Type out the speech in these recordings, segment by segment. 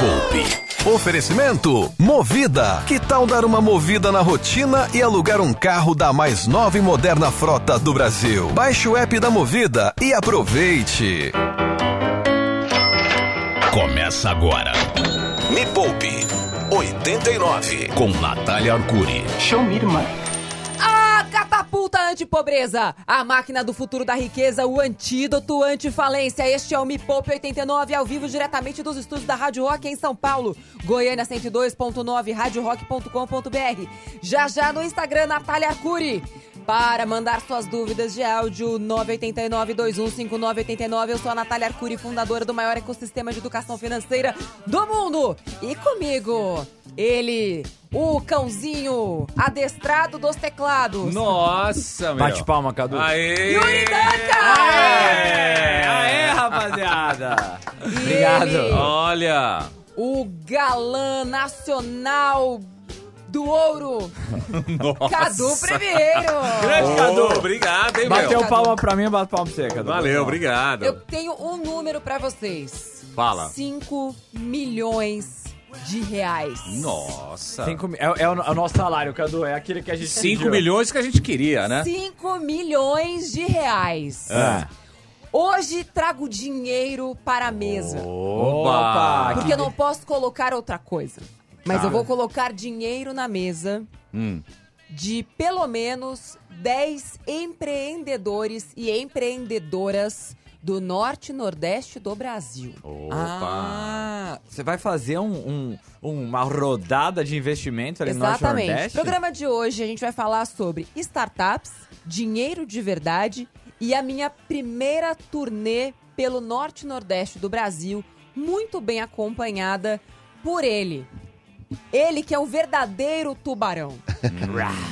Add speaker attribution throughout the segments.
Speaker 1: Poupe. Oferecimento Movida. Que tal dar uma movida na rotina e alugar um carro da mais nova e moderna frota do Brasil? Baixe o app da Movida e aproveite. Começa agora. Me Poupe 89 com Natália Arcuri.
Speaker 2: Show me, irmã.
Speaker 3: A catapulta antipobreza, a máquina do futuro da riqueza, o antídoto antifalência. Este é o Me Poupe 89, ao vivo diretamente dos estúdios da Rádio Rock em São Paulo. Goiânia 102.9, radiorock.com.br. Já já no Instagram, Natália Arcuri. Para mandar suas dúvidas de áudio, 989-215989. Eu sou a Natália Arcuri, fundadora do maior ecossistema de educação financeira do mundo. E comigo, ele, o cãozinho adestrado dos teclados.
Speaker 4: Nossa, meu.
Speaker 5: Bate palma, Cadu.
Speaker 4: Aê!
Speaker 3: Yuri Danca!
Speaker 5: Aê! Aê, rapaziada! Obrigado.
Speaker 3: Ele,
Speaker 4: Olha!
Speaker 3: o galã nacional do ouro,
Speaker 4: Nossa!
Speaker 3: Cadu Primeiro.
Speaker 5: Grande Cadu.
Speaker 4: Obrigado, hein,
Speaker 5: Bateu
Speaker 4: meu?
Speaker 5: palma pra mim, bato palma pra você, Cadu.
Speaker 4: Valeu, obrigado.
Speaker 3: Eu tenho um número pra vocês.
Speaker 4: Fala.
Speaker 3: 5 milhões de reais.
Speaker 4: Nossa!
Speaker 5: Cinco é, é o, é o nosso salário, Cadu. É aquele que a gente
Speaker 4: 5
Speaker 5: pediu.
Speaker 4: milhões que a gente queria, né?
Speaker 3: 5 milhões de reais.
Speaker 5: É.
Speaker 3: Hoje trago dinheiro para a mesa.
Speaker 5: Opa!
Speaker 3: Porque eu não posso colocar outra coisa. Mas
Speaker 5: Tá.
Speaker 3: eu vou colocar dinheiro na mesa
Speaker 4: Hum.
Speaker 3: de pelo menos 10 empreendedores e empreendedoras do norte e nordeste do Brasil.
Speaker 4: Opa!
Speaker 5: Ah, você vai fazer um, um- uma rodada de investimento ali no Norte e
Speaker 3: Exatamente.
Speaker 5: Nordeste?
Speaker 3: Programa de hoje a gente vai falar sobre startups, dinheiro de verdade e a minha primeira turnê pelo norte e nordeste do Brasil, muito bem acompanhada por ele. Ele que é o verdadeiro tubarão.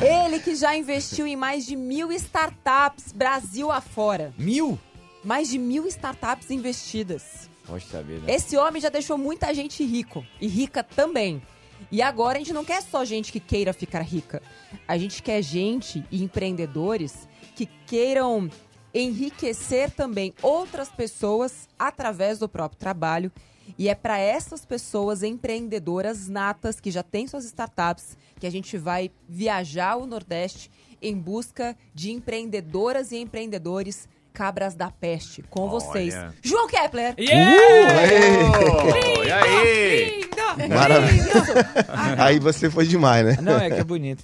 Speaker 3: ele que já investiu em mais de mil startups Brasil afora.
Speaker 5: Mil?
Speaker 3: Mais de mil startups investidas.
Speaker 5: Poxa vida.
Speaker 3: Esse homem já deixou muita gente rico e rica também. E agora a gente não quer só gente que queira ficar rica. A gente quer gente e empreendedores que queiram enriquecer também outras pessoas através do próprio trabalho. E é para essas pessoas empreendedoras natas que já têm suas startups que a gente vai viajar o Nordeste em busca de empreendedoras e empreendedores cabras da peste com vocês. João Kepler.
Speaker 4: Oh, e aí?
Speaker 2: Maravilha. Aí você foi demais, né?
Speaker 5: Não, é que é bonito.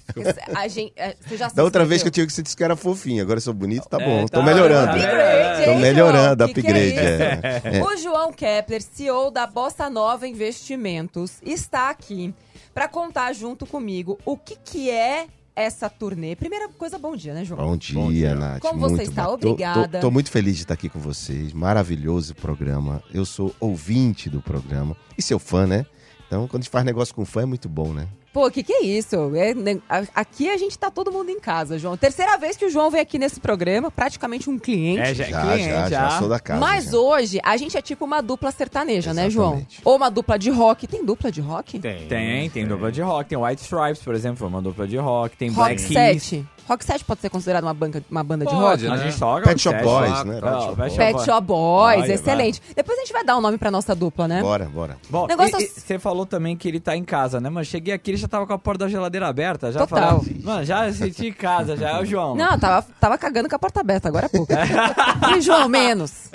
Speaker 3: A gente, é, você já se
Speaker 2: Da outra vez que eu tive que você disse que era fofinho, agora eu sou bonito, tá
Speaker 5: É,
Speaker 2: bom.
Speaker 5: tá,
Speaker 2: Tô melhorando.
Speaker 5: tá
Speaker 3: Upgrade,
Speaker 2: Tô melhorando,
Speaker 3: João? Que que
Speaker 2: upgrade.
Speaker 3: é
Speaker 2: é.
Speaker 3: O João Kepler, CEO da Bossa Nova Investimentos, está aqui para contar junto comigo o que, que é essa turnê. Primeira coisa, bom dia, né, João?
Speaker 2: Bom dia,
Speaker 5: Bom dia.
Speaker 2: Nath.
Speaker 3: Como você
Speaker 2: muito
Speaker 3: está?
Speaker 2: bom. Tô-
Speaker 3: Obrigada.
Speaker 2: Tô, tô muito feliz de estar aqui com vocês. Maravilhoso programa. Eu sou ouvinte do programa e seu fã, né? Então, quando a gente faz negócio com fã, é muito bom, né?
Speaker 3: Pô, o que, que é isso? É, né, a- aqui a gente tá todo mundo em casa, João. Terceira vez que o João vem aqui nesse programa, praticamente um cliente.
Speaker 5: É, já,
Speaker 2: Já,
Speaker 5: cliente,
Speaker 2: já, já, sou da casa.
Speaker 3: Mas
Speaker 2: já.
Speaker 3: hoje a gente é tipo uma dupla sertaneja, né, João?
Speaker 2: Exatamente.
Speaker 3: Ou uma dupla de rock. Tem dupla de rock?
Speaker 4: Tem.
Speaker 5: Tem, tem dupla de rock. Tem White Stripes, por exemplo, foi uma dupla de rock. Tem
Speaker 3: Rock
Speaker 5: Black Keys.
Speaker 3: 7. Rock 7 pode ser considerado uma, banca, uma banda de
Speaker 4: Pode,
Speaker 3: rock?
Speaker 5: A
Speaker 4: né?
Speaker 5: gente toca
Speaker 2: Pet
Speaker 5: Rock
Speaker 2: Shop. Boys, né?
Speaker 5: Não,
Speaker 2: Pet Shop Boys.
Speaker 3: Pet Shop Boys,
Speaker 5: Vai,
Speaker 3: excelente. Depois a gente vai dar um nome pra nossa dupla, né?
Speaker 2: Bora, bora.
Speaker 5: Bom,
Speaker 3: Negócio-
Speaker 5: você falou também que ele tá em casa, né? Mas cheguei aqui, ele já tava com a porta da geladeira aberta. Já
Speaker 3: Total.
Speaker 5: falava- Mano, já senti em casa, já é o João.
Speaker 3: Não, tava, tava cagando com a porta aberta agora há pouco. e João, menos.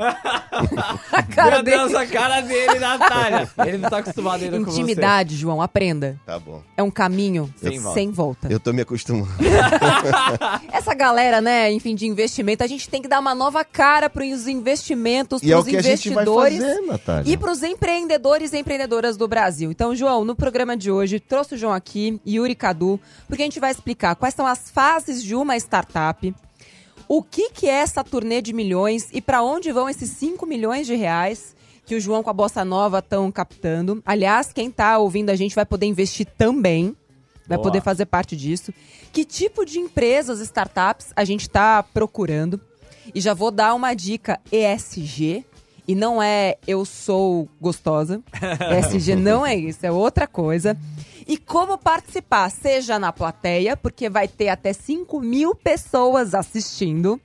Speaker 3: a cara
Speaker 5: Meu Deus,
Speaker 3: dele.
Speaker 5: a cara dele, Natália. Ele não tá acostumado ainda com você.
Speaker 3: Intimidade, João, aprenda.
Speaker 2: Tá bom.
Speaker 3: É um caminho
Speaker 5: Sem
Speaker 3: sem,
Speaker 5: volta.
Speaker 3: volta.
Speaker 2: Eu tô me acostumando.
Speaker 3: Essa galera, né, enfim, de investimento, a gente tem que dar uma nova cara pros investimentos,
Speaker 2: E é o
Speaker 3: pros
Speaker 2: que a gente vai
Speaker 3: investidores.
Speaker 2: fazer, Natália.
Speaker 3: E para os empreendedores e empreendedoras do Brasil. Então, João, no programa de hoje, trouxe o João aqui, Yuri Cadu, porque a gente vai explicar quais são as fases de uma startup, o que, que é essa turnê de milhões e para onde vão esses 5 milhões de reais que o João com a Bossa Nova estão captando. Aliás, quem tá ouvindo a gente vai poder investir também. Vai
Speaker 5: Boa.
Speaker 3: poder fazer parte disso. Que tipo de empresas, startups a gente está procurando? E já vou dar uma dica ESG. E não é eu sou gostosa. ESG não é isso, é outra coisa. E como participar? Seja na plateia, porque vai ter até 5 mil pessoas assistindo.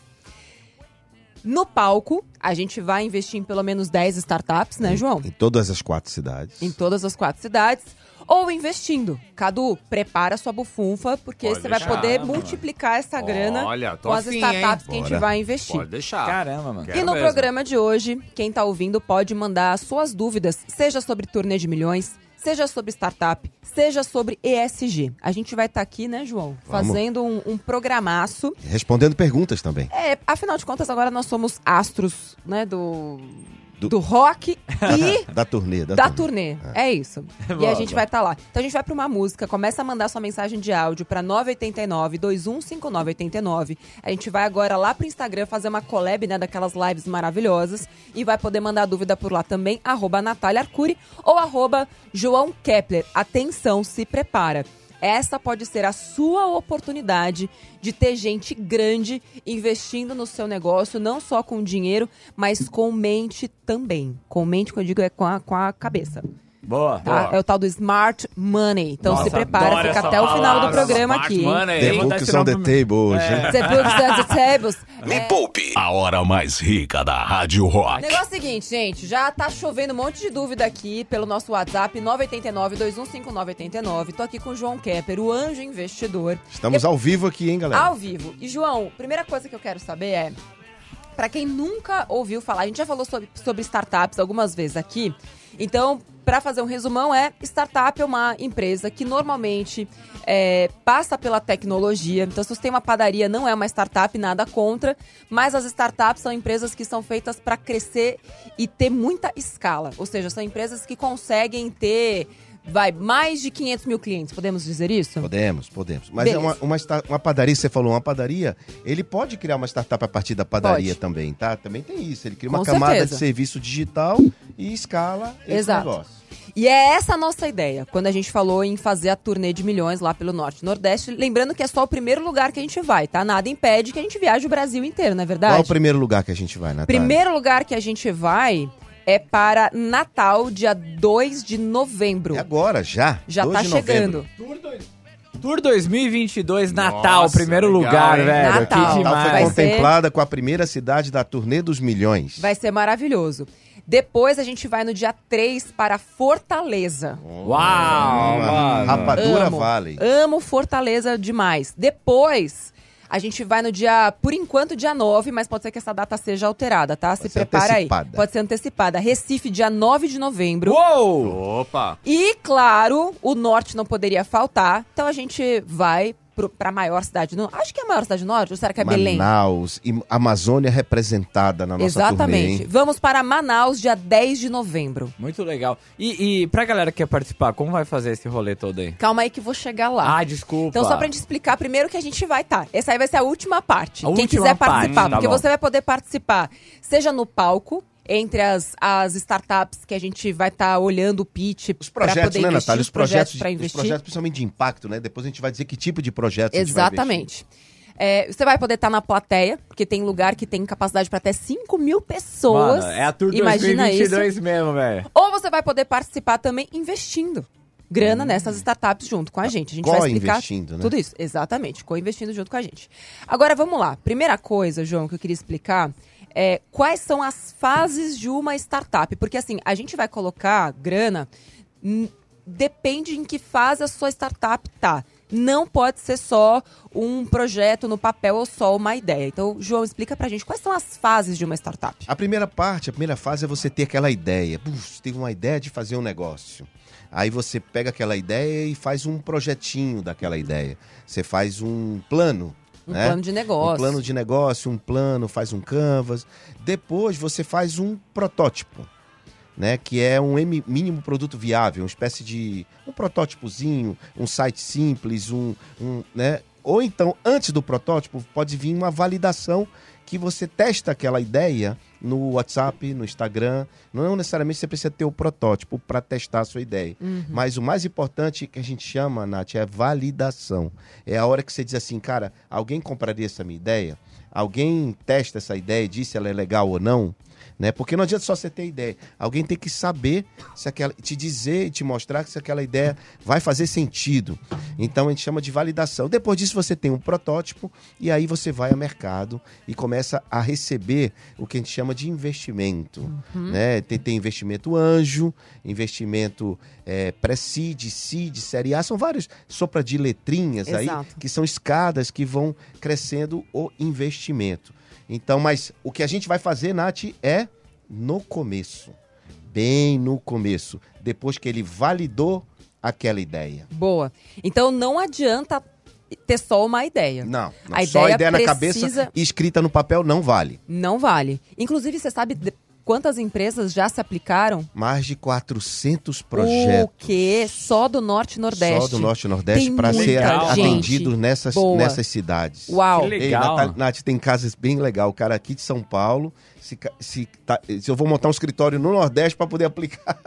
Speaker 3: No palco, a gente vai investir em pelo menos 10 startups, né, João?
Speaker 2: Em todas as quatro cidades.
Speaker 3: Em todas as quatro cidades. Ou investindo. Cadu, prepara sua bufunfa, porque
Speaker 4: Pode
Speaker 3: você vai
Speaker 4: deixar,
Speaker 3: poder
Speaker 4: mano.
Speaker 3: multiplicar essa grana
Speaker 4: Olha,
Speaker 3: com as
Speaker 4: afim,
Speaker 3: startups
Speaker 4: hein?
Speaker 3: que a gente
Speaker 2: Bora.
Speaker 3: vai investir.
Speaker 4: Pode deixar.
Speaker 5: Caramba, mano.
Speaker 4: Quero
Speaker 3: E no
Speaker 4: mesmo.
Speaker 3: programa de hoje, quem tá ouvindo pode mandar as suas dúvidas, seja sobre turnê de milhões, seja sobre startup, seja sobre ESG. A gente vai estar aqui, né, João?
Speaker 2: Vamos.
Speaker 3: Fazendo um, um programaço.
Speaker 2: Respondendo perguntas também.
Speaker 3: É, afinal de contas, agora nós somos astros, né, do, do...
Speaker 2: Do-
Speaker 3: rock e
Speaker 2: Da turnê. Da,
Speaker 3: da
Speaker 2: turnê.
Speaker 3: turnê. É isso. e a
Speaker 5: Boa,
Speaker 3: gente
Speaker 5: boa.
Speaker 3: vai estar lá. Então a gente vai pra uma música, começa a mandar sua mensagem de áudio pra 989 215989. A gente vai agora lá pro Instagram fazer uma collab, né, daquelas lives maravilhosas e vai poder mandar dúvida por lá também, arroba Natália Arcuri ou arroba João Kepler. Atenção, se prepara. Essa pode ser a sua oportunidade de ter gente grande investindo no seu negócio, não só com dinheiro, mas com mente também. Com mente, que eu digo, é com a, com a cabeça.
Speaker 5: Boa.
Speaker 3: Tá? É o tal do smart money. Então
Speaker 5: Nossa,
Speaker 3: se prepara, fica até o final do
Speaker 5: palavra,
Speaker 3: programa
Speaker 4: smart
Speaker 3: aqui.
Speaker 4: money.
Speaker 2: The books on the table hoje.
Speaker 5: É.
Speaker 3: The books and the tables.
Speaker 1: Me
Speaker 3: É,
Speaker 1: Poupe, a hora mais rica da Rádio
Speaker 3: O
Speaker 1: Rock.
Speaker 3: negócio é o seguinte, gente, já tá chovendo um monte de dúvida aqui pelo nosso WhatsApp 989-215989. Tô aqui com o João Kepper, o anjo investidor.
Speaker 2: Estamos ao vivo aqui, hein, galera?
Speaker 3: Ao vivo. E, João, primeira coisa que eu quero saber é. Pra quem nunca ouviu falar, a gente já falou sobre, sobre startups algumas vezes aqui. Então, pra fazer um resumão, é startup é uma empresa que normalmente é, passa pela tecnologia. Então, se você tem uma padaria, não é uma startup, nada contra. Mas as startups são empresas que são feitas para crescer e ter muita escala. Ou seja, são empresas que conseguem ter, vai, mais de 500 mil clientes. Podemos dizer isso?
Speaker 2: Podemos, podemos. Mas
Speaker 3: Beleza.
Speaker 2: é uma, uma, uma padaria, você falou, uma padaria, ele pode criar uma startup a partir da padaria
Speaker 3: Pode.
Speaker 2: também, tá? Também tem isso. Ele cria uma
Speaker 3: Com
Speaker 2: camada
Speaker 3: certeza.
Speaker 2: de serviço digital e escala esse
Speaker 3: Exato.
Speaker 2: negócio.
Speaker 3: E é essa a nossa ideia, quando a gente falou em fazer a turnê de milhões lá pelo Norte e Nordeste. Lembrando que é só o primeiro lugar que a gente vai, tá? Nada impede que a gente viaje o Brasil inteiro, não é
Speaker 2: Qual é
Speaker 3: verdade?
Speaker 2: o primeiro lugar que a gente vai, Natália?
Speaker 3: Primeiro lugar que a gente vai é para Natal, dia 2 de novembro.
Speaker 2: É agora, já.
Speaker 3: Já
Speaker 2: 2
Speaker 3: tá chegando.
Speaker 5: Tour 2022, Natal,
Speaker 4: Nossa,
Speaker 5: primeiro
Speaker 4: legal,
Speaker 5: lugar,
Speaker 4: hein?
Speaker 5: velho.
Speaker 3: Natal.
Speaker 5: Que
Speaker 2: Natal
Speaker 5: demais.
Speaker 2: foi
Speaker 3: Vai
Speaker 2: contemplada com a primeira cidade da turnê dos milhões.
Speaker 3: Vai ser maravilhoso. Depois a gente vai no dia 3 para Fortaleza.
Speaker 5: Uau, mano.
Speaker 2: Rapadura
Speaker 3: Amo.
Speaker 2: Valley.
Speaker 3: Amo Fortaleza demais. Depois, a gente vai no dia, por enquanto, dia 9, mas pode ser que essa data seja alterada, tá? Se
Speaker 2: Pode ser
Speaker 3: prepara
Speaker 2: antecipada.
Speaker 3: aí. Pode ser antecipada. Recife, dia 9 de novembro.
Speaker 5: Uou!
Speaker 4: Opa!
Speaker 3: E, claro, o norte não poderia faltar. Então a gente vai pro, pra maior cidade. Não, acho que é a maior cidade do norte, ou será que é Belém?
Speaker 2: Manaus e Amazônia representada na nossa
Speaker 3: Exatamente.
Speaker 2: turnê, hein?
Speaker 3: Vamos para Manaus, dia 10 de novembro.
Speaker 5: Muito legal. E, e pra galera que quer participar, como vai fazer esse rolê todo aí?
Speaker 3: Calma aí que vou chegar lá.
Speaker 5: Ah, desculpa.
Speaker 3: Então, só pra gente explicar primeiro que a gente vai estar. Essa aí vai ser a última parte.
Speaker 5: A
Speaker 3: Quem
Speaker 5: última
Speaker 3: quiser
Speaker 5: parte,
Speaker 3: participar,
Speaker 5: tá
Speaker 3: porque
Speaker 5: bom.
Speaker 3: você vai poder participar, seja no palco, entre as, as startups que a gente vai estar olhando o pitch
Speaker 2: projetos,
Speaker 3: poder
Speaker 2: né,
Speaker 3: investir,
Speaker 2: Natália?
Speaker 3: os
Speaker 2: Os projetos,
Speaker 3: para
Speaker 2: de- os
Speaker 3: investir.
Speaker 2: projetos principalmente de impacto, né? Depois a gente vai dizer que tipo de projetos a gente vai investir.
Speaker 3: Exatamente. É, você vai poder estar na plateia, porque tem lugar que tem capacidade para até 5 mil pessoas.
Speaker 5: Mano, é a Tour
Speaker 3: Imagina
Speaker 5: 2022
Speaker 3: isso.
Speaker 5: mesmo, velho.
Speaker 3: Ou você vai poder participar também investindo grana nessas startups junto com a gente. A gente vai explicar
Speaker 2: Co-investindo, né?
Speaker 3: tudo isso. Exatamente, co-investindo junto com a gente. Agora, vamos lá. Primeira coisa, João, que eu queria explicar é quais são as fases de uma startup. Porque, assim, a gente vai colocar grana... hum, Depende em que fase a sua startup tá. Não pode ser só um projeto no papel ou só uma ideia. Então, João, explica pra gente quais são as fases de uma startup.
Speaker 2: A primeira parte, a primeira fase é você ter aquela ideia. Puf, teve uma ideia de fazer um negócio. Aí você pega aquela ideia e faz um projetinho daquela ideia. Você faz um plano.
Speaker 3: Um
Speaker 2: né?
Speaker 3: plano de negócio.
Speaker 2: Um plano de negócio, um plano, faz um canvas. Depois você faz um protótipo, né? Que é um M- mínimo produto viável, uma espécie de um protótipozinho, um site simples, um, um, né? Ou então, antes do protótipo, pode vir uma validação que você testa aquela ideia no WhatsApp, no Instagram. Não necessariamente você precisa ter o protótipo para testar a sua ideia. Mas o mais importante que a gente chama, Nath, é validação. É a hora que você diz assim, cara, alguém compraria essa minha ideia? Alguém testa essa ideia e diz se ela é legal ou não? Né? Porque não adianta só você ter ideia. Alguém tem que saber se aquela. te dizer e te mostrar que se aquela ideia vai fazer sentido. Então a gente chama de validação. Depois disso, você tem um protótipo e aí você vai ao mercado e começa a receber o que a gente chama de investimento. Né? Tem, tem investimento anjo, investimento é, pré-seed, seed, série A, são vários sopra de letrinhas aí
Speaker 3: Exato.
Speaker 2: que são escadas que vão crescendo o investimento. Então, mas o que a gente vai fazer, Nath, é no começo. Bem no começo. Depois que ele validou aquela ideia.
Speaker 3: Boa. Então não adianta ter só uma ideia.
Speaker 2: Não, não.
Speaker 3: A
Speaker 2: só a
Speaker 3: ideia
Speaker 2: ideia na
Speaker 3: precisa-
Speaker 2: cabeça e escrita no papel não vale.
Speaker 3: Não vale. Inclusive, você sabe quantas empresas já se aplicaram?
Speaker 2: Mais de 400 projetos.
Speaker 3: O quê? Só do Norte e Nordeste.
Speaker 2: Só do Norte e Nordeste para ser
Speaker 5: muita
Speaker 2: atendido
Speaker 3: gente
Speaker 2: nessas,
Speaker 3: boa.
Speaker 2: nessas cidades.
Speaker 3: Uau.
Speaker 5: Que
Speaker 2: Ei,
Speaker 5: legal.
Speaker 2: Nath, Nath, tem casas bem legal. O cara aqui de São Paulo, se, se, tá- se eu vou montar um escritório no Nordeste para poder aplicar.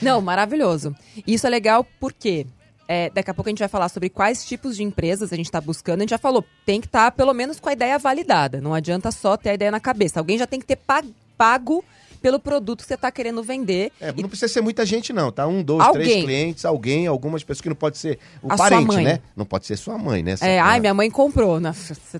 Speaker 3: Não, maravilhoso. Isso é legal porque é, daqui a pouco a gente vai falar sobre quais tipos de empresas a gente está buscando. A gente já falou, tem que estar pelo menos com a ideia validada. Não adianta só ter a ideia na cabeça. Alguém já tem que ter pa- pago pelo produto que você está querendo vender.
Speaker 2: É,
Speaker 3: E
Speaker 2: não precisa ser muita gente, não, tá? Um, dois,
Speaker 3: Alguém.
Speaker 2: três clientes, alguém, algumas pessoas que não pode ser o
Speaker 3: A sua
Speaker 2: parente,
Speaker 3: mãe.
Speaker 2: né? Não pode ser sua mãe, né?
Speaker 3: É, ai, minha mãe comprou. Não,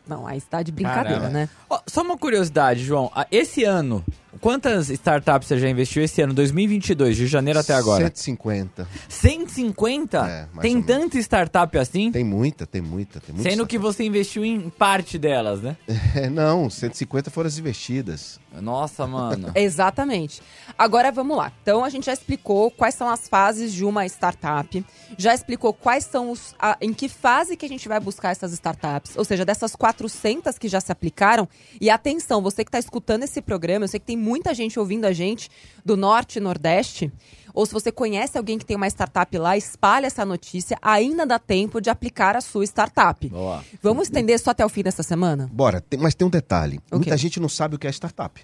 Speaker 3: não aí está de brincadeira,
Speaker 5: Caramba.
Speaker 3: né?
Speaker 5: Ó, só uma curiosidade, João. Ah, Esse ano, quantas startups você já investiu esse ano, 2022, de janeiro até agora?
Speaker 2: 150.
Speaker 5: 150?
Speaker 2: É,
Speaker 5: tem tanta startup assim?
Speaker 2: Tem muita, tem muita, tem muita.
Speaker 5: Sendo que você investiu em parte delas, né?
Speaker 2: É, não, 150 foram as investidas.
Speaker 5: Nossa, mano.
Speaker 3: Exatamente. Agora vamos lá. Então a gente já explicou quais são as fases de uma startup, já explicou quais são os a- em que fase que a gente vai buscar essas startups, ou seja, dessas 400 que já se aplicaram. E atenção, você que está escutando esse programa, eu sei que tem muita gente ouvindo a gente do norte e nordeste. Ou se você conhece alguém que tem uma startup lá, espalhe essa notícia. Ainda dá tempo de aplicar a sua startup.
Speaker 5: Boa.
Speaker 3: Vamos estender só até o fim dessa semana?
Speaker 2: Bora, tem- mas tem um detalhe.
Speaker 3: O
Speaker 2: Muita gente não sabe o que é startup.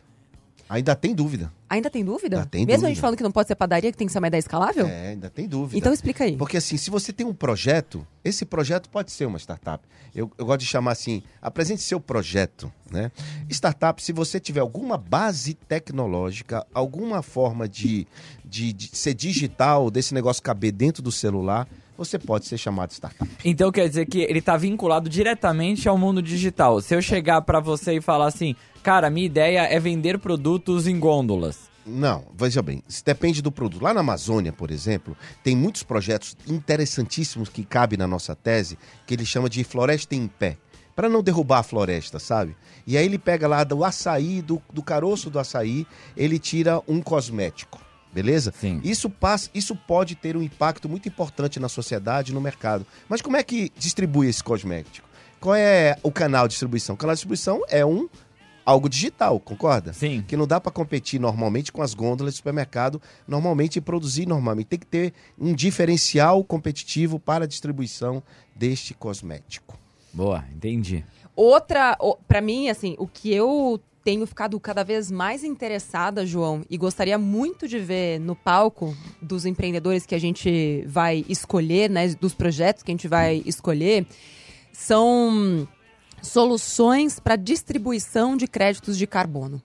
Speaker 2: Ainda tem dúvida.
Speaker 3: Ainda tem dúvida?
Speaker 2: Ainda tem
Speaker 3: Mesmo a
Speaker 2: dúvida.
Speaker 3: gente falando que não pode ser padaria, que tem que ser uma ideia escalável?
Speaker 2: É, ainda tem dúvida.
Speaker 3: Então explica aí.
Speaker 2: Porque assim, se você tem um projeto, esse projeto pode ser uma startup. Eu, eu gosto de chamar assim, apresente seu projeto, né? Startup, se você tiver alguma base tecnológica, alguma forma de, de, de ser digital, desse negócio caber dentro do celular, você pode ser chamado de startup.
Speaker 5: Então quer dizer que ele tá vinculado diretamente ao mundo digital. Se eu chegar pra você e falar assim, cara, minha ideia é vender produtos em gôndolas.
Speaker 2: Não, veja bem, isso depende do produto. Lá na Amazônia, por exemplo, tem muitos projetos interessantíssimos que cabem na nossa tese, que ele chama de floresta em pé. Para não derrubar a floresta, sabe? E aí ele pega lá do açaí, do, do caroço do açaí, ele tira um cosmético. Beleza?
Speaker 5: Sim.
Speaker 2: Isso passa, isso pode ter um impacto muito importante na sociedade, no mercado. Mas como é que distribui esse cosmético? Qual é o canal de distribuição? O canal de distribuição é um algo digital, concorda?
Speaker 5: Sim.
Speaker 2: que não dá para competir normalmente com as gôndolas de supermercado, normalmente e produzir normalmente. Tem que ter um diferencial competitivo para a distribuição deste cosmético.
Speaker 5: Boa, entendi.
Speaker 3: Outra, pra mim, assim, o que eu tenho ficado cada vez mais interessada, João, e gostaria muito de ver no palco dos empreendedores que a gente vai escolher, né, dos projetos que a gente vai escolher, são soluções para distribuição de créditos de carbono.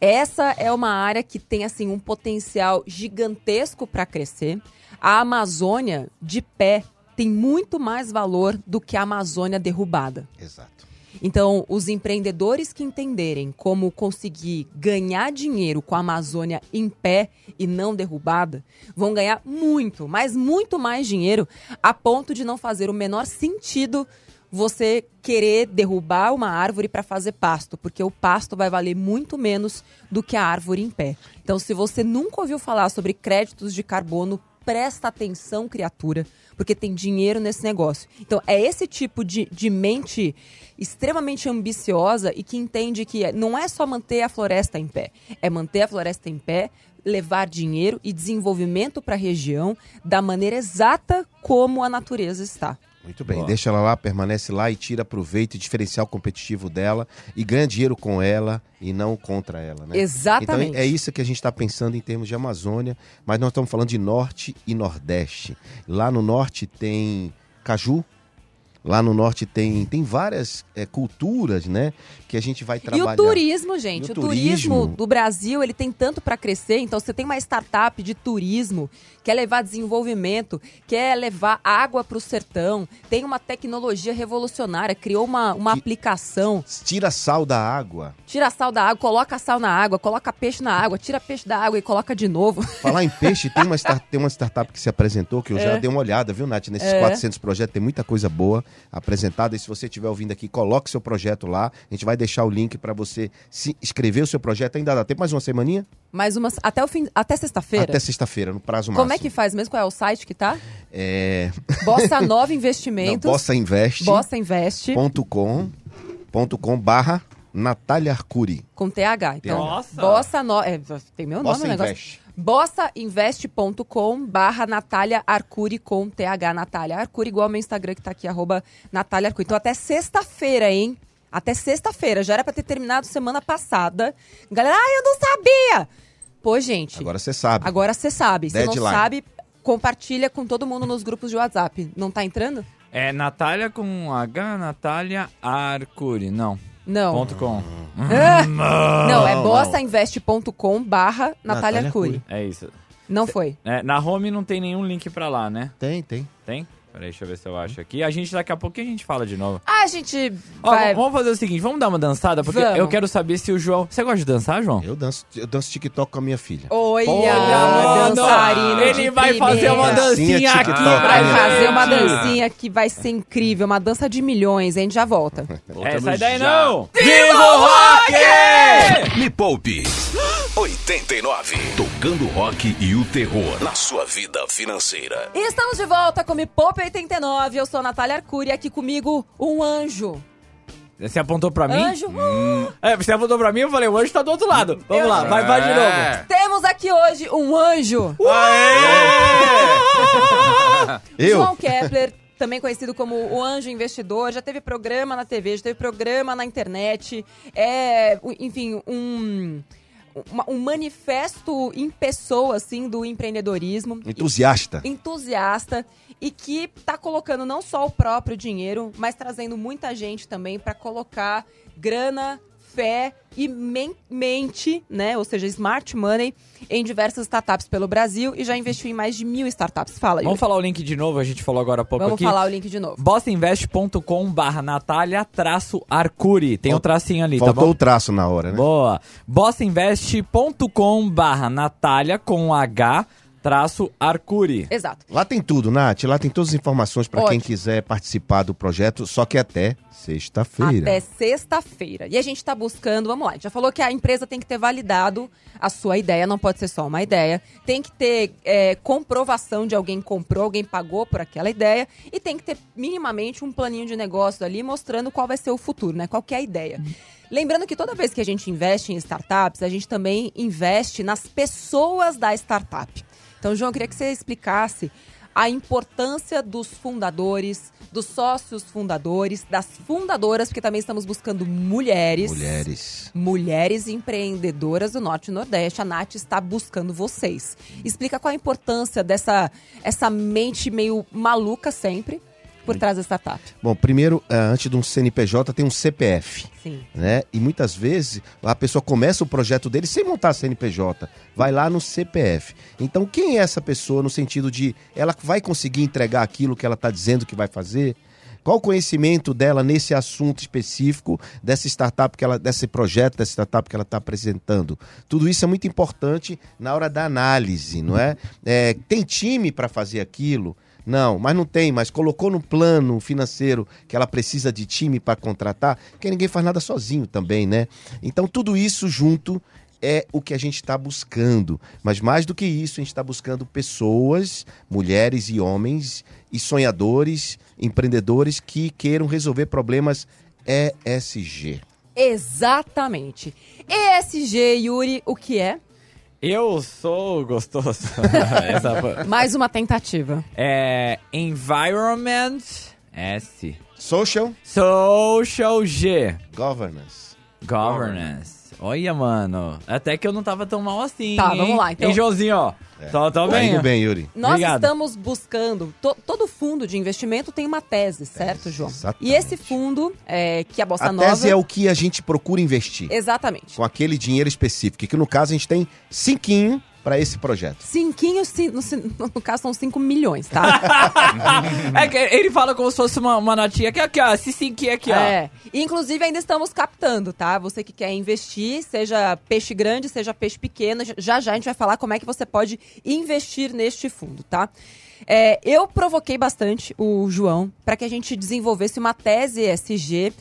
Speaker 3: Essa é uma área que tem assim um potencial gigantesco para crescer. A Amazônia de pé tem muito mais valor do que a Amazônia derrubada.
Speaker 2: Exato.
Speaker 3: Então, os empreendedores que entenderem como conseguir ganhar dinheiro com a Amazônia em pé e não derrubada, vão ganhar muito, mas muito mais dinheiro, a ponto de não fazer o menor sentido você querer derrubar uma árvore para fazer pasto, porque o pasto vai valer muito menos do que a árvore em pé. Então, se você nunca ouviu falar sobre créditos de carbono, presta atenção, criatura, porque tem dinheiro nesse negócio. Então, é esse tipo de, de mente extremamente ambiciosa e que entende que é- não é só manter a floresta em pé, é manter a floresta em pé, levar dinheiro e desenvolvimento para a região da maneira exata como a natureza está.
Speaker 2: Muito bem,
Speaker 5: Boa.
Speaker 2: deixa ela lá, permanece lá e tira proveito e diferencial competitivo dela e ganha dinheiro com ela e não contra ela, né?
Speaker 3: Exatamente.
Speaker 2: Então é isso que a gente está pensando em termos de Amazônia, mas nós estamos falando de norte e nordeste. Lá no norte tem caju, Lá no norte tem, tem várias é, culturas, né? Que a gente vai
Speaker 3: E
Speaker 2: trabalhar.
Speaker 3: o turismo, gente.
Speaker 2: E
Speaker 3: O,
Speaker 2: o
Speaker 3: turismo
Speaker 2: turismo?
Speaker 3: do Brasil, ele tem tanto para crescer. Então, você tem uma startup de turismo, quer levar desenvolvimento, quer levar água para o sertão, tem uma tecnologia revolucionária, criou uma, uma
Speaker 2: Que-
Speaker 3: aplicação.
Speaker 2: Tira sal da água.
Speaker 3: Tira sal da água, coloca sal na água, coloca peixe na água, tira peixe da água e coloca de novo.
Speaker 2: Falar em peixe, tem uma, star- tem uma startup que se apresentou, que eu já
Speaker 3: É.
Speaker 2: dei uma olhada, viu, Nath? Nesses
Speaker 3: É.
Speaker 2: 400 projetos tem muita coisa boa apresentada. E se você estiver ouvindo aqui, coloque seu projeto lá. A gente vai deixar o link para você se inscrever o seu projeto. Ainda dá tempo mais uma semaninha?
Speaker 3: Mais umas. Até o fim. Até sexta-feira.
Speaker 2: Até sexta-feira, no prazo
Speaker 3: Como
Speaker 2: máximo.
Speaker 3: é que faz mesmo? Qual é o site que tá?
Speaker 2: É...
Speaker 3: Bossa Nova
Speaker 2: Não,
Speaker 3: Investimentos.
Speaker 2: Bossa Invest.
Speaker 3: Bossa Investe
Speaker 2: ponto com, ponto com barra Natália Arcuri.
Speaker 3: com TH. Então,
Speaker 5: Nossa.
Speaker 3: Bossa Nova. É, tem meu nome
Speaker 2: Bossa
Speaker 3: o negócio.
Speaker 2: Invest.
Speaker 3: bossainvest.com barra Natália Arcuri com TH Natália Arcuri, igual ao meu Instagram que tá aqui, arroba Natália Arcuri. Então até sexta-feira, hein? Até sexta-feira. Já era pra ter terminado semana passada. Galera, ah, eu não sabia! Pô, gente,
Speaker 2: Agora você sabe.
Speaker 3: agora você sabe. Se não sabe, compartilha com todo mundo nos grupos de WhatsApp. Não tá entrando?
Speaker 5: É Natália com H, Natália Arcuri. Não.
Speaker 3: Não.
Speaker 5: Ponto com.
Speaker 3: Ah! não, é bossainvest.com barra Natália. Arcuri.
Speaker 5: É isso.
Speaker 3: Não foi.
Speaker 5: É, na home não tem nenhum link pra lá, né?
Speaker 2: Tem, tem.
Speaker 5: Tem? Peraí, deixa eu ver se eu acho aqui. A gente, daqui a pouquinho a gente fala de novo.
Speaker 3: Ah, a gente
Speaker 5: Ó,
Speaker 3: vai...
Speaker 5: vamos fazer o seguinte, vamos dar uma dançada? Porque
Speaker 3: Vamos.
Speaker 5: eu quero saber se o João... Você gosta de dançar, João?
Speaker 2: Eu danço, eu danço TikTok com a minha filha.
Speaker 3: Olha,
Speaker 5: Olha,
Speaker 3: dançarino
Speaker 5: Ele
Speaker 3: de
Speaker 5: vai fazer uma
Speaker 3: primeira.
Speaker 5: dancinha
Speaker 2: Dancinha
Speaker 5: aqui
Speaker 2: TikTok,
Speaker 5: pra
Speaker 3: Vai
Speaker 2: né?
Speaker 3: fazer uma
Speaker 5: gente.
Speaker 3: dancinha que vai ser incrível, uma dança de milhões, a gente já volta.
Speaker 5: É, sai daí não! Viva o rock!
Speaker 1: Me Poupe 89. Tocando rock e o terror na sua vida financeira.
Speaker 3: E estamos de volta com Me Poupe 89, eu sou a Natália Arcuri, aqui comigo um anjo.
Speaker 5: Você apontou pra mim?
Speaker 3: Anjo, uh,
Speaker 5: É, você apontou pra mim, eu falei, o anjo tá do outro lado. Vamos
Speaker 3: Eu-
Speaker 5: lá, vai, vai de novo.
Speaker 3: temos aqui hoje um anjo.
Speaker 2: Eu?
Speaker 3: João Kepler, também conhecido como o Anjo Investidor, já teve programa na TV, já teve programa na internet. É, o- enfim, um, um manifesto em pessoa, assim, do empreendedorismo.
Speaker 2: Entusiasta.
Speaker 3: Entusiasta e que tá colocando não só o próprio dinheiro, mas trazendo muita gente também para colocar grana, fé e men- mente, né? Ou seja, smart money em diversas startups pelo Brasil e já investiu em mais de mil startups. Fala, Yuri.
Speaker 5: Vamos falar o link de novo, a gente falou agora há pouco
Speaker 3: Vamos
Speaker 5: aqui.
Speaker 3: falar o link de novo.
Speaker 5: bossainvest.com barra Natália traço Arcuri. Tem um
Speaker 2: Fal-
Speaker 5: tracinho ali, tá
Speaker 2: Faltou
Speaker 5: bom?
Speaker 2: o traço na hora, né?
Speaker 5: Boa. bossainvest.com barra Natália com H traço Arcuri.
Speaker 3: Exato.
Speaker 2: Lá tem tudo, Nath. Lá tem todas as informações para quem quiser participar do projeto, só que até sexta-feira.
Speaker 3: Até sexta-feira. E a gente tá buscando, vamos lá, a gente já falou que a empresa tem que ter validado a sua ideia, não pode ser só uma ideia. Tem que ter é, comprovação de alguém comprou, alguém pagou por aquela ideia. E tem que ter minimamente um planinho de negócio ali mostrando qual vai ser o futuro, né? Qual que é a ideia. Lembrando que toda vez que a gente investe em startups, a gente também investe nas pessoas da startup. Então, João, eu queria que você explicasse a importância dos fundadores, dos sócios fundadores, das fundadoras, porque também estamos buscando mulheres.
Speaker 2: Mulheres.
Speaker 3: Mulheres empreendedoras do Norte e Nordeste. A Nath está buscando vocês. Explica qual a importância dessa essa mente meio maluca sempre por trás da startup.
Speaker 2: Bom, primeiro, eh, antes de um CNPJ, tem um CPF.
Speaker 3: Sim.
Speaker 2: né? E muitas vezes a pessoa começa o projeto dele sem montar CNPJ, vai lá no CPF. Então, quem é essa pessoa no sentido de ela vai conseguir entregar aquilo que ela está dizendo que vai fazer? Qual o conhecimento dela nesse assunto específico dessa startup que ela, desse projeto, dessa startup que ela está apresentando? Tudo isso é muito importante na hora da análise, não é? É, tem time para fazer aquilo? Não, mas não tem, mas colocou no plano financeiro que ela precisa de time para contratar, porque ninguém faz nada sozinho também, né? Então tudo isso junto é o que a gente está buscando. Mas mais do que isso, a gente está buscando pessoas, mulheres e homens, e sonhadores, empreendedores que queiram resolver problemas ESG.
Speaker 3: Exatamente. ESG, Yuri, o que é?
Speaker 5: Eu sou gostoso. Essa foi-
Speaker 3: Mais uma tentativa.
Speaker 5: é Environment S.
Speaker 2: Social
Speaker 5: Social G.
Speaker 2: Governance.
Speaker 5: Governance. Olha, mano. Até que eu não tava tão mal assim.
Speaker 3: Tá,
Speaker 5: hein?
Speaker 3: vamos lá, então.
Speaker 5: Hein, Joãozinho, ó. Tô, tô
Speaker 2: Tá
Speaker 5: bem.
Speaker 2: indo
Speaker 5: ó.
Speaker 2: bem, Yuri.
Speaker 3: Nós
Speaker 5: Obrigado.
Speaker 3: estamos buscando. to- todo fundo de investimento tem uma tese, certo, João?
Speaker 2: exatamente.
Speaker 3: E esse fundo, é, que a Bossa
Speaker 2: A
Speaker 3: Nova.
Speaker 2: tese é o que a gente procura investir.
Speaker 3: Exatamente.
Speaker 2: Com aquele dinheiro específico. Que no caso a gente tem cinquinho para esse projeto.
Speaker 3: Cinquinho, cin- no, no caso, são 5 milhões, tá?
Speaker 5: É que ele fala como se fosse uma, uma notinha. Aqui, aqui, ó. Esse cinquinho aqui, ó.
Speaker 3: É. Inclusive, ainda estamos captando, tá? Você que quer investir, seja peixe grande, seja peixe pequeno, já já a gente vai falar como é que você pode investir neste fundo, tá? É, eu provoquei bastante o João para que a gente desenvolvesse uma tese ESG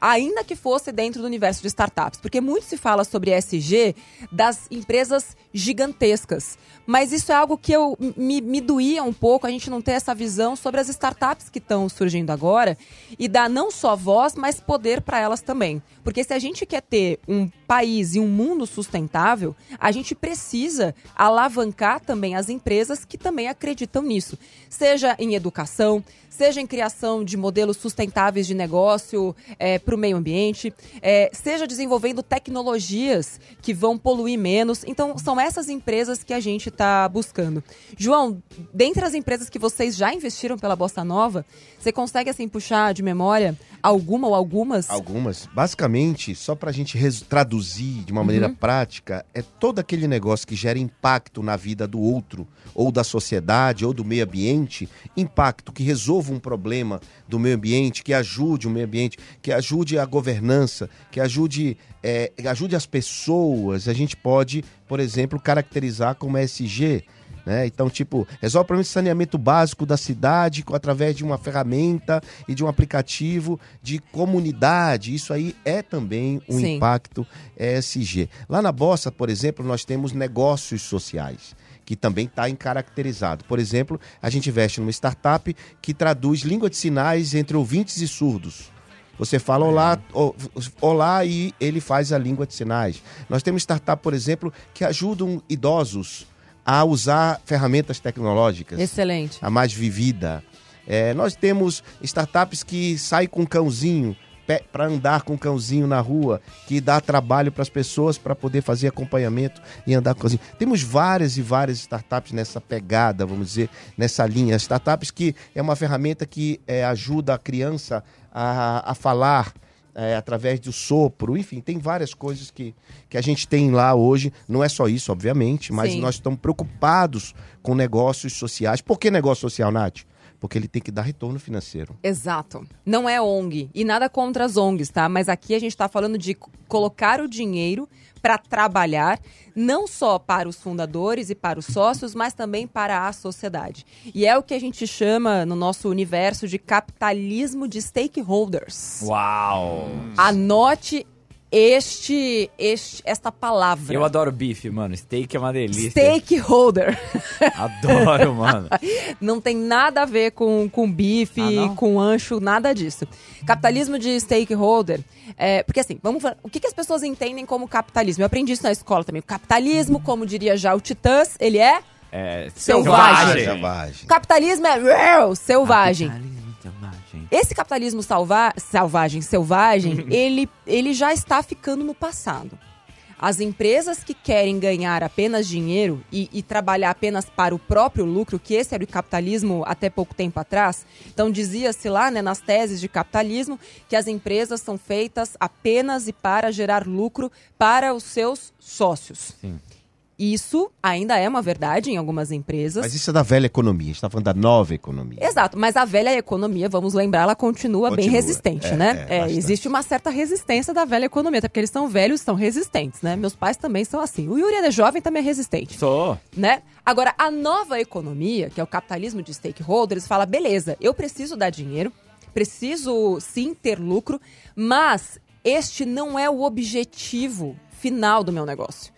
Speaker 3: ainda que fosse dentro do universo de startups, porque muito se fala sobre ESG das empresas gigantescas, mas isso é algo que eu me, me doía um pouco a gente não ter essa visão sobre as startups que estão surgindo agora e dar não só voz, mas poder para elas também, porque se a gente quer ter um país e um mundo sustentável, a gente precisa alavancar também as empresas que também acreditam nisso, seja em educação, seja em criação de modelos sustentáveis de negócio para o meio ambiente, é, seja desenvolvendo tecnologias que vão poluir menos. Então, são essas empresas que a gente está buscando. João, dentre as empresas que vocês já investiram pela Bossa Nova, você consegue, assim, puxar de memória alguma ou algumas?
Speaker 2: Algumas. Basicamente, só para a gente traduzir de uma maneira prática, é todo aquele negócio que gera impacto na vida do outro, ou da sociedade, ou do meio ambiente, impacto que resolva um problema do meio ambiente, que ajude o meio ambiente, que ajude a governança, que ajude, é, ajude as pessoas. A gente pode, por exemplo, caracterizar como SG. Né? Então, tipo, resolve o problema de saneamento básico da cidade através de uma ferramenta e de um aplicativo de comunidade. Isso aí é também um
Speaker 3: Sim.
Speaker 2: impacto ESG. Lá na Bossa, por exemplo, nós temos negócios sociais que também está caracterizado. Por exemplo, a gente investe numa startup que traduz língua de sinais entre ouvintes e surdos. Você fala olá, o- olá e ele faz a língua de sinais. Nós temos startup, por exemplo, que ajudam idosos a usar ferramentas tecnológicas
Speaker 3: Excelente.
Speaker 2: a mais vivida. É, nós temos startups que saem com um cãozinho para andar com um cãozinho na rua, que dá trabalho para as pessoas para poder fazer acompanhamento e andar com o cãozinho. Temos várias e várias startups nessa pegada, vamos dizer, nessa linha. Startups que é uma ferramenta que é, ajuda a criança a, a falar é, através do sopro, enfim, tem várias coisas que, que a gente tem lá hoje. Não é só isso, obviamente, mas
Speaker 3: Sim.
Speaker 2: nós estamos preocupados com negócios sociais. Por que negócio social, Nath? Porque ele tem que dar retorno financeiro.
Speaker 3: Exato. Não é ONG. E nada contra as ONGs, tá? Mas aqui a gente está falando de colocar o dinheiro para trabalhar, não só para os fundadores e para os sócios, mas também para a sociedade. E é o que a gente chama no nosso universo de capitalismo de stakeholders.
Speaker 5: Uau!
Speaker 3: Anote este, este, esta palavra.
Speaker 5: Eu adoro bife, mano. Steak é uma delícia.
Speaker 3: Stakeholder.
Speaker 5: Adoro, mano.
Speaker 3: Não tem nada a ver com, com bife,
Speaker 5: Ah,
Speaker 3: com ancho, nada disso. Capitalismo de stakeholder. É, porque assim, vamos falar, o que, que as pessoas entendem como capitalismo? Eu aprendi isso na escola também. O capitalismo, como diria já o Titãs, ele é.
Speaker 5: É,
Speaker 3: Selvagem.
Speaker 2: Selvagem.
Speaker 3: Capitalismo é uau, selvagem.
Speaker 5: Capitalismo selvagem.
Speaker 3: Esse capitalismo salva, selvagem, selvagem, ele, ele já está ficando no passado. As empresas que querem ganhar apenas dinheiro e, e trabalhar apenas para o próprio lucro, que esse era o capitalismo até pouco tempo atrás, então dizia-se lá né, nas teses de capitalismo que as empresas são feitas apenas e para gerar lucro para os seus sócios.
Speaker 5: Sim.
Speaker 3: Isso ainda é uma verdade em algumas empresas.
Speaker 2: Mas isso é da velha economia, a gente está falando da nova economia.
Speaker 3: Exato, mas a velha economia, vamos lembrar, ela continua, bem
Speaker 2: Continua,
Speaker 3: resistente,
Speaker 2: é,
Speaker 3: né?
Speaker 2: é, bastante.
Speaker 3: existe uma certa resistência da velha economia, até porque eles são velhos, são resistentes, né? Meus pais também são assim. O Yuri é jovem, também é resistente,
Speaker 5: Sou.
Speaker 3: né? Agora, a nova economia, que é o capitalismo de stakeholders, fala, beleza, eu preciso dar dinheiro, preciso sim ter lucro, mas este não é o objetivo final do meu negócio.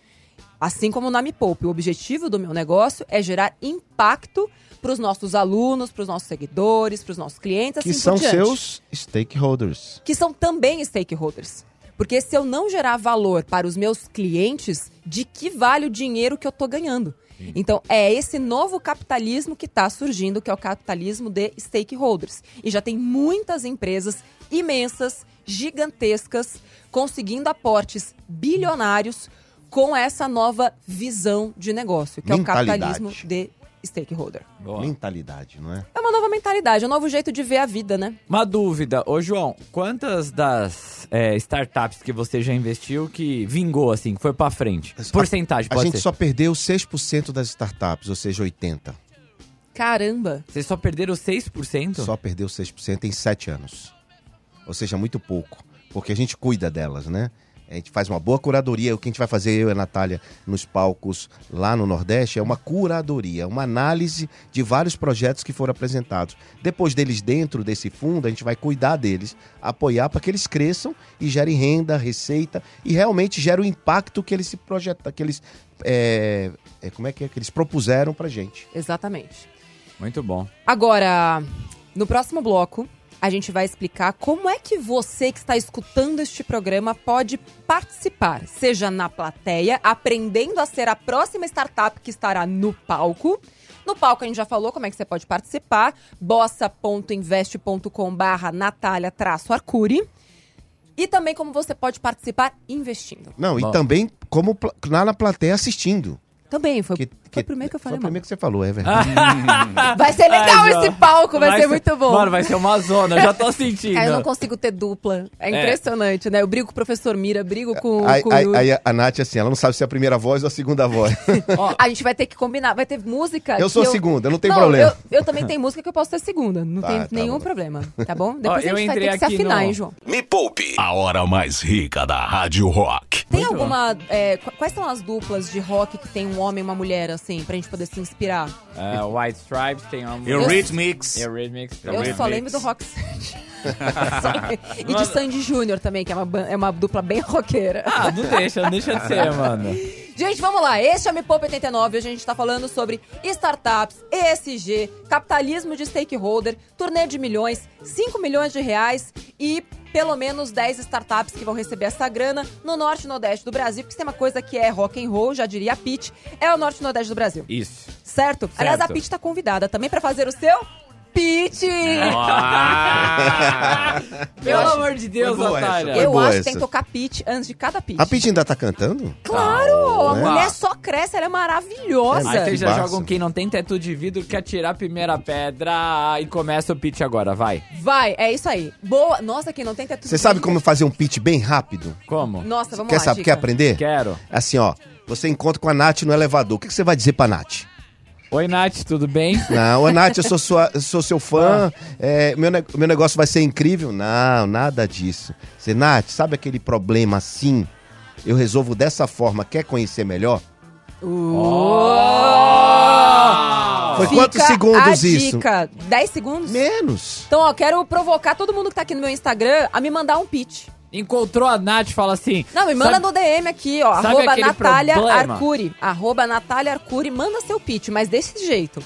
Speaker 3: Assim como na Me Poupe, o objetivo do meu negócio é gerar impacto para os nossos alunos, para os nossos seguidores, para os nossos clientes,
Speaker 2: que
Speaker 3: assim
Speaker 2: são
Speaker 3: por diante.
Speaker 2: seus stakeholders.
Speaker 3: Que são também stakeholders. Porque se eu não gerar valor para os meus clientes, de que vale o dinheiro que eu estou ganhando? Então, é esse novo capitalismo que está surgindo, que é o capitalismo de stakeholders. E já tem muitas empresas imensas, gigantescas, conseguindo aportes bilionários com essa nova visão de negócio, que é o capitalismo de stakeholder.
Speaker 5: Boa.
Speaker 2: Mentalidade, não é?
Speaker 3: É uma nova mentalidade, é um novo jeito de ver a vida, né?
Speaker 5: Uma dúvida, ô João, quantas das é, startups que você já investiu que vingou, assim, que foi pra frente? Porcentagem,
Speaker 2: A
Speaker 5: pode
Speaker 2: gente
Speaker 5: ser.
Speaker 2: só perdeu 6% das startups, ou seja, 80%.
Speaker 3: Caramba!
Speaker 5: Vocês só perderam 6%?
Speaker 2: Só perdeu 6% em 7 anos. Ou seja, muito pouco. Porque a gente cuida delas, né? A gente faz uma boa curadoria. O que a gente vai fazer, eu e a Natália, nos palcos lá no Nordeste, é uma curadoria, uma análise de vários projetos que foram apresentados. Depois deles dentro desse fundo, a gente vai cuidar deles, apoiar para que eles cresçam e gerem renda, receita e realmente gerem o impacto que eles se projetam, que eles. é, é, como é que é? Que eles propuseram pra gente.
Speaker 3: Exatamente.
Speaker 5: Muito bom.
Speaker 3: Agora, no próximo bloco, a gente vai explicar como é que você que está escutando este programa pode participar, seja na plateia, aprendendo a ser a próxima startup que estará no palco. No palco a gente já falou como é que você pode participar, bossa.invest.com barra natália-arcuri. E também como você pode participar investindo.
Speaker 2: Não,
Speaker 5: Bom.
Speaker 2: e também como lá na plateia assistindo.
Speaker 3: Também, foi,
Speaker 2: Que-
Speaker 3: foi
Speaker 2: que-
Speaker 3: o primeiro que eu falei,
Speaker 2: Foi o primeiro que você falou, é verdade.
Speaker 3: Vai ser legal
Speaker 5: Ai,
Speaker 3: esse palco, vai, ser muito bom.
Speaker 5: Mano, vai ser uma zona, eu já tô sentindo.
Speaker 3: Cara, eu não consigo ter dupla. É impressionante, né? Eu brigo com o professor Mira, brigo com,
Speaker 2: Aí,
Speaker 3: com
Speaker 2: aí-
Speaker 3: o
Speaker 2: aí a Nath, assim, ela não sabe se é a primeira voz ou a segunda voz.
Speaker 5: Ó,
Speaker 3: A gente vai ter que combinar, vai ter música.
Speaker 2: Eu sou segunda, não tem
Speaker 3: Não,
Speaker 2: problema.
Speaker 3: Eu, eu também tenho música que eu posso ser segunda. Não
Speaker 2: Tá,
Speaker 3: tem
Speaker 2: tá
Speaker 3: nenhum
Speaker 2: bom.
Speaker 3: problema, tá bom? Depois
Speaker 5: eu
Speaker 3: a gente vai ter que se afinar,
Speaker 5: no-
Speaker 3: hein, João?
Speaker 1: Me Poupe, a hora mais rica da Rádio Rock.
Speaker 3: Tem
Speaker 5: Muito
Speaker 3: alguma. é, qu- quais são as duplas de rock que tem um homem e uma mulher, assim, pra gente poder se inspirar?
Speaker 5: é, White Stripes tem uma...
Speaker 4: Eurythmics.
Speaker 5: Eurythmics.
Speaker 3: Eu
Speaker 4: Eurythmics.
Speaker 3: só lembro do Rock E de Sandy Júnior também, que é uma, é uma dupla bem roqueira.
Speaker 5: Ah, não deixa, não deixa de ser, mano.
Speaker 3: Gente, vamos lá. Este é o Me Poupa 89. Hoje a gente tá falando sobre startups, ESG, capitalismo de stakeholder, turnê de milhões, 5 milhões de reais e pelo menos 10 startups que vão receber essa grana no norte e nordeste do Brasil, porque se tem uma coisa que é rock and roll, já diria a Pete, é o norte e nordeste do Brasil.
Speaker 5: Isso.
Speaker 3: Certo? Aliás, a
Speaker 5: Certo.
Speaker 3: Pete tá convidada também pra fazer o seu pitch.
Speaker 5: Ah! Pelo
Speaker 3: acho-
Speaker 5: amor de Deus, Natália.
Speaker 3: Eu acho que
Speaker 2: essa.
Speaker 3: tem que tocar pitch antes de cada pitch.
Speaker 2: A Pete ainda tá cantando?
Speaker 3: Claro! A
Speaker 2: né?
Speaker 3: mulher só cresce, ela é maravilhosa.
Speaker 5: Aí vocês
Speaker 2: Que
Speaker 5: já jogam quem não tem teto de vidro, quer tirar a primeira pedra e começa o pitch agora, vai.
Speaker 3: Vai, é isso aí. Boa. Nossa, quem não tem teto
Speaker 2: Você sabe como fazer um pitch bem rápido?
Speaker 5: Como?
Speaker 3: Nossa, vamos
Speaker 2: quer
Speaker 3: lá,
Speaker 2: saber,
Speaker 3: dica.
Speaker 2: quer aprender?
Speaker 5: Quero.
Speaker 2: Assim, ó. Você encontra com a Nath no elevador. O que, que você vai dizer pra Nath?
Speaker 5: Oi, Nath, tudo bem?
Speaker 2: Não, ô Nath, eu sou, sua, eu sou seu fã. é, meu, meu negócio vai ser incrível. Não, nada disso. Você, Nath, sabe aquele problema assim? Eu resolvo dessa forma. Quer conhecer melhor? Foi
Speaker 3: Fica
Speaker 2: quantos segundos
Speaker 3: a
Speaker 2: isso?
Speaker 3: dica. 10 segundos?
Speaker 2: Menos.
Speaker 3: Então, ó, quero provocar todo mundo que tá aqui no meu Instagram a me mandar um pitch.
Speaker 5: Encontrou a Nath e fala assim.
Speaker 3: Não, me manda
Speaker 5: sabe-
Speaker 3: no DM aqui, ó. Arroba Natália
Speaker 5: problema?
Speaker 3: Arcuri. Arroba Natália Arcuri. Manda seu pitch, mas desse jeito.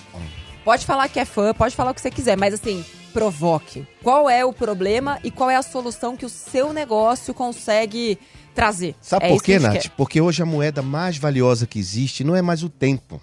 Speaker 3: Pode falar que é fã, pode falar o que você quiser, mas assim, provoque. Qual é o problema e qual é a solução que o seu negócio consegue trazer?
Speaker 2: Sabe
Speaker 3: É
Speaker 2: por quê, Nath?
Speaker 3: quer.
Speaker 2: Porque hoje a moeda mais valiosa que existe não é mais o tempo,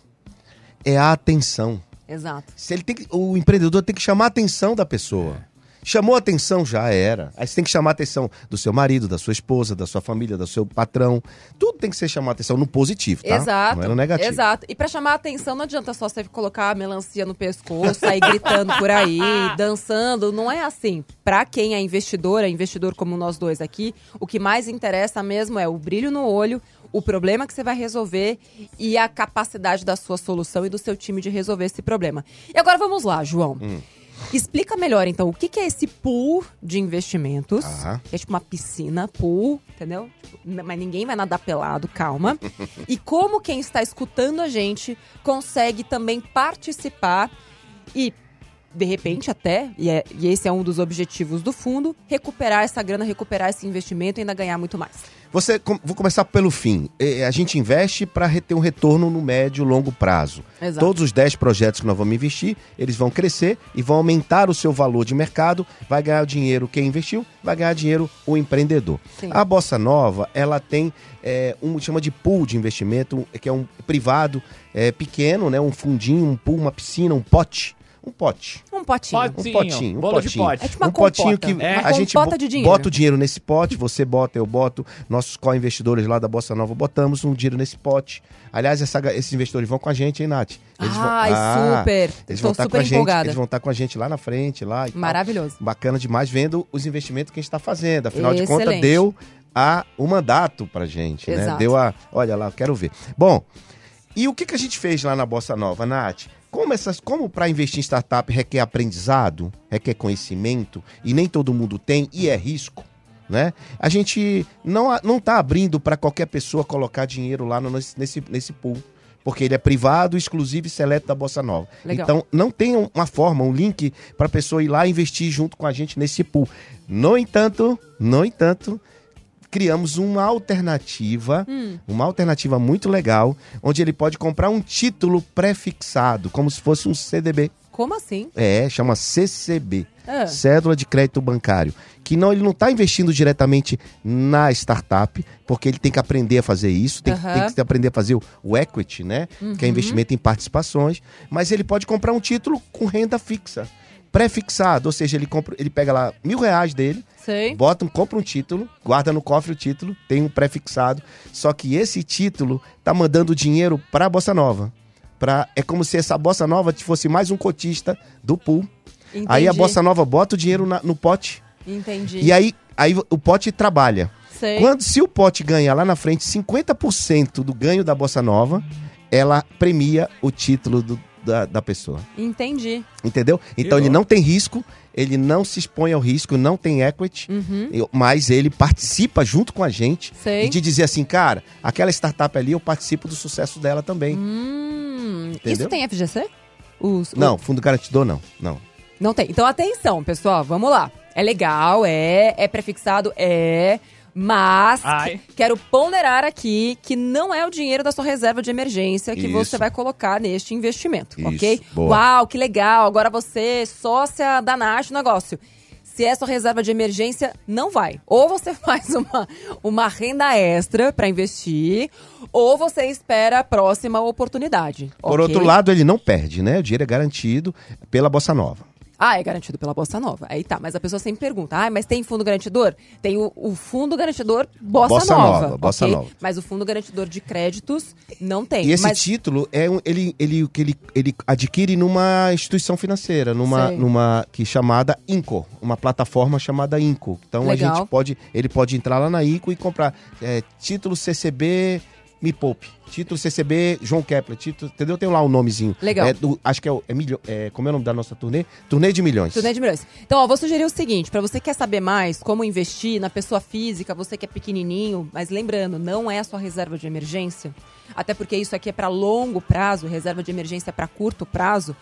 Speaker 2: é a atenção.
Speaker 3: Exato.
Speaker 2: Se ele tem que- o empreendedor tem que chamar a atenção da pessoa. Chamou atenção, já era. Aí você tem que chamar a atenção do seu marido, da sua esposa, da sua família, do seu patrão. Tudo tem que ser chamar a atenção no positivo, tá?
Speaker 3: Exato.
Speaker 2: Não é no negativo.
Speaker 3: Exato. E pra chamar a atenção, não adianta só você colocar a melancia no pescoço, sair gritando por aí, dançando. Não é assim. Pra quem é investidor, é investidor como nós dois aqui, o que mais interessa mesmo é o brilho no olho, o problema que você vai resolver e a capacidade da sua solução e do seu time de resolver esse problema. E agora vamos lá, João.
Speaker 2: Hum.
Speaker 3: Explica melhor, então, o que que é esse pool de investimentos? Que é tipo uma piscina, pool, entendeu? Tipo, n- mas ninguém vai nadar pelado, calma. e como quem está escutando a gente consegue também participar e, de repente, até, e, é- e esse é um dos objetivos do fundo, recuperar essa grana, recuperar esse investimento e ainda ganhar muito mais.
Speaker 2: Você, vou começar pelo fim. A gente investe para ter um retorno no médio e longo prazo.
Speaker 3: Exato.
Speaker 2: Todos os 10 projetos que nós vamos investir, eles vão crescer e vão aumentar o seu valor de mercado. Vai ganhar dinheiro quem investiu, vai ganhar dinheiro o empreendedor.
Speaker 3: Sim.
Speaker 2: A Bossa Nova, ela tem eh, um chama de pool de investimento, que é um privado eh, pequeno, né? Um fundinho, um pool, uma piscina, um pote um pote.
Speaker 3: Um potinho.
Speaker 4: Pode.
Speaker 2: Um potinho, um
Speaker 4: bolo
Speaker 2: potinho.
Speaker 4: pote.
Speaker 3: É tipo uma
Speaker 2: um potinho
Speaker 3: compota.
Speaker 2: que
Speaker 3: É.
Speaker 2: a gente bo-
Speaker 3: de dinheiro.
Speaker 2: bota o dinheiro nesse pote, você bota, eu boto, nossos co-investidores lá da Bossa Nova botamos um dinheiro nesse pote. Aliás, essa esses investidores vão com a gente, hein, Nath?
Speaker 3: Ai,
Speaker 2: Ah,
Speaker 3: super.
Speaker 2: Eles
Speaker 3: Tô
Speaker 2: vão estar com
Speaker 3: super
Speaker 2: a gente,
Speaker 3: empolgada.
Speaker 2: eles vão estar com a gente lá na frente, lá e tal.
Speaker 3: Maravilhoso.
Speaker 2: Bacana demais vendo os investimentos que a gente está fazendo. Afinal de contas,
Speaker 3: Excelente.
Speaker 2: deu a, o mandato pra gente, né?
Speaker 3: Exato.
Speaker 2: Deu a. Olha lá, eu quero ver. Bom, e o que, que a gente fez lá na Bossa Nova, Nath? Como, essas, como para investir em startup requer aprendizado, requer conhecimento, e nem todo mundo tem, e é risco, né? A gente não, não tá abrindo para qualquer pessoa colocar dinheiro lá no, nesse, nesse, pool. Porque ele é privado, exclusivo e seleto da Bossa Nova.
Speaker 3: Legal.
Speaker 2: Então, não tem um- uma forma, um link para a pessoa ir lá investir junto com a gente nesse pool. No entanto, no entanto, criamos uma alternativa, uma alternativa muito legal, onde ele pode comprar um título pré-fixado, como se fosse um CDB.
Speaker 3: Como assim?
Speaker 2: É, chama CCB.
Speaker 3: Ah.
Speaker 2: Cédula de crédito bancário. Que não, ele não está investindo diretamente na startup, porque ele tem que aprender a fazer isso, tem, que-
Speaker 3: Aham.
Speaker 2: tem que aprender a fazer o, o equity, né? Que é investimento em participações. Mas ele pode comprar um título com renda fixa, pré-fixado. Ou seja, ele, compra, ele pega lá mil reais dele,
Speaker 3: Sei.
Speaker 2: bota um, compra um título, guarda no cofre o título, tem um pré-fixado. Só que esse título tá mandando dinheiro para a Bossa Nova. Pra, é como se essa Bossa Nova fosse mais um cotista do pool.
Speaker 3: Entendi.
Speaker 2: Aí a Bossa Nova bota o dinheiro na- no pote
Speaker 3: Entendi.
Speaker 2: e aí, aí o pote trabalha.
Speaker 3: Sei.
Speaker 2: Quando se o pote ganha lá na frente 50% do ganho da Bossa Nova, ela premia o título do- da, da pessoa.
Speaker 3: Entendi.
Speaker 2: Entendeu? Então ele não tem risco, ele não se expõe ao risco, não tem equity,
Speaker 3: Uhum.
Speaker 2: mas ele participa junto com a gente
Speaker 3: Sei.
Speaker 2: e de dizer assim, cara, aquela startup ali eu participo do sucesso dela também.
Speaker 3: Hum, isso tem FGC? Os-
Speaker 2: Não,
Speaker 3: o-
Speaker 2: fundo garantidor não, não.
Speaker 3: Não tem. Então atenção, pessoal, vamos lá. É legal, é, é prefixado, é. Mas
Speaker 5: Ai.
Speaker 3: quero ponderar aqui que não é o dinheiro da sua reserva de emergência que
Speaker 2: Isso.
Speaker 3: você vai colocar neste investimento,
Speaker 2: Isso,
Speaker 3: ok?
Speaker 2: boa.
Speaker 3: Uau, que legal! Agora você, sócia da Nath no negócio. Se é sua reserva de emergência, não vai. Ou você faz uma, uma renda extra para investir, ou você espera a próxima oportunidade.
Speaker 2: Por
Speaker 3: ok?
Speaker 2: outro lado, ele não perde, né? O dinheiro é garantido pela Bossa Nova.
Speaker 3: Ah, é garantido pela Bossa Nova. Aí tá, mas a pessoa sempre pergunta: ah, mas tem fundo garantidor? Tem o, o fundo garantidor Bossa,
Speaker 2: Bossa
Speaker 3: Nova.
Speaker 2: Nova, Bossa
Speaker 3: ok?
Speaker 2: Nova.
Speaker 3: Mas o fundo garantidor de créditos não tem.
Speaker 2: E esse
Speaker 3: mas,
Speaker 2: título é um, ele, ele, que ele, ele adquire numa instituição financeira, numa,
Speaker 3: Sei.
Speaker 2: numa que chamada Inco, uma plataforma chamada Inco. Então
Speaker 3: Legal.
Speaker 2: a gente pode, ele pode entrar lá na Inco e comprar é, título CCB Me Poupe, título CCB João Kepler, título, entendeu? Tem lá o nomezinho.
Speaker 3: Legal.
Speaker 2: É do- acho que é, o- é, milho, é como é o nome da nossa turnê? Turnê de milhões.
Speaker 3: Turnê de milhões. Então, ó, vou sugerir o seguinte: pra você que quer saber mais como investir na pessoa física, você que é pequenininho, mas lembrando, não é a sua reserva de emergência, até porque isso aqui é pra longo prazo, reserva de emergência é pra curto prazo.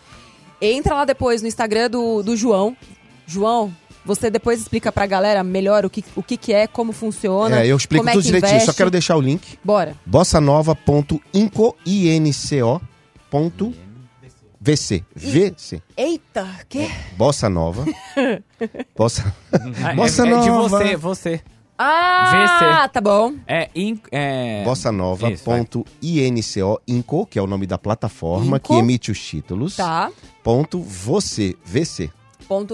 Speaker 3: Entra lá depois no Instagram do, do João. João, você depois explica pra galera melhor o que, o que, que é, como funciona.
Speaker 2: É, eu explico
Speaker 3: como é
Speaker 2: tudo
Speaker 3: que
Speaker 2: direitinho, só
Speaker 3: investe.
Speaker 2: quero deixar o link.
Speaker 3: Bora.
Speaker 2: bossanova.inco, I-N-C-O, ponto VC. VC.
Speaker 3: Eita, que?
Speaker 2: Bossa Nova. Bossa,
Speaker 5: Ah,
Speaker 2: Bossa
Speaker 5: é, é de
Speaker 2: Nova.
Speaker 5: você, você.
Speaker 3: Ah, tá bom.
Speaker 5: É, in, é...
Speaker 2: Bossa Nova.
Speaker 5: Isso, vai.
Speaker 2: ponto INCO, Inco, que é o nome da plataforma
Speaker 3: Inco.
Speaker 2: que emite os títulos.
Speaker 3: Tá.
Speaker 2: Ponto você, VC.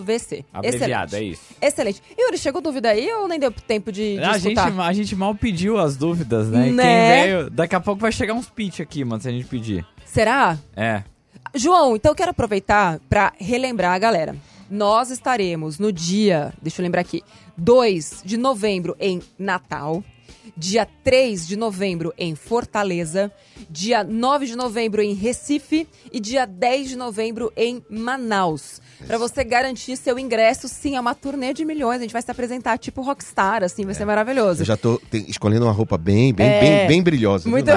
Speaker 3: VC.
Speaker 5: Abreviado, é
Speaker 3: Excelente.
Speaker 5: isso.
Speaker 3: Excelente. Yuri, chegou dúvida aí ou nem deu tempo de, de
Speaker 5: A gente,
Speaker 3: escutar?
Speaker 5: a gente mal pediu as dúvidas, né? E
Speaker 3: Né?
Speaker 5: Quem veio... Daqui a pouco vai chegar uns pitch aqui, mano, se a gente pedir.
Speaker 3: Será?
Speaker 5: É.
Speaker 3: João, então eu quero aproveitar para relembrar a galera. Nós estaremos no dia, deixa eu lembrar aqui, 2 de novembro em Natal, dia 3 de novembro em Fortaleza, dia 9 de novembro em Recife e dia 10 de novembro em Manaus. Para você garantir seu ingresso, sim, é uma turnê de milhões. A gente vai se apresentar tipo rockstar, assim, vai ser maravilhoso.
Speaker 2: Eu já tô tem- escolhendo uma roupa bem, bem,
Speaker 3: É.
Speaker 2: bem, bem brilhosa.
Speaker 3: Muito.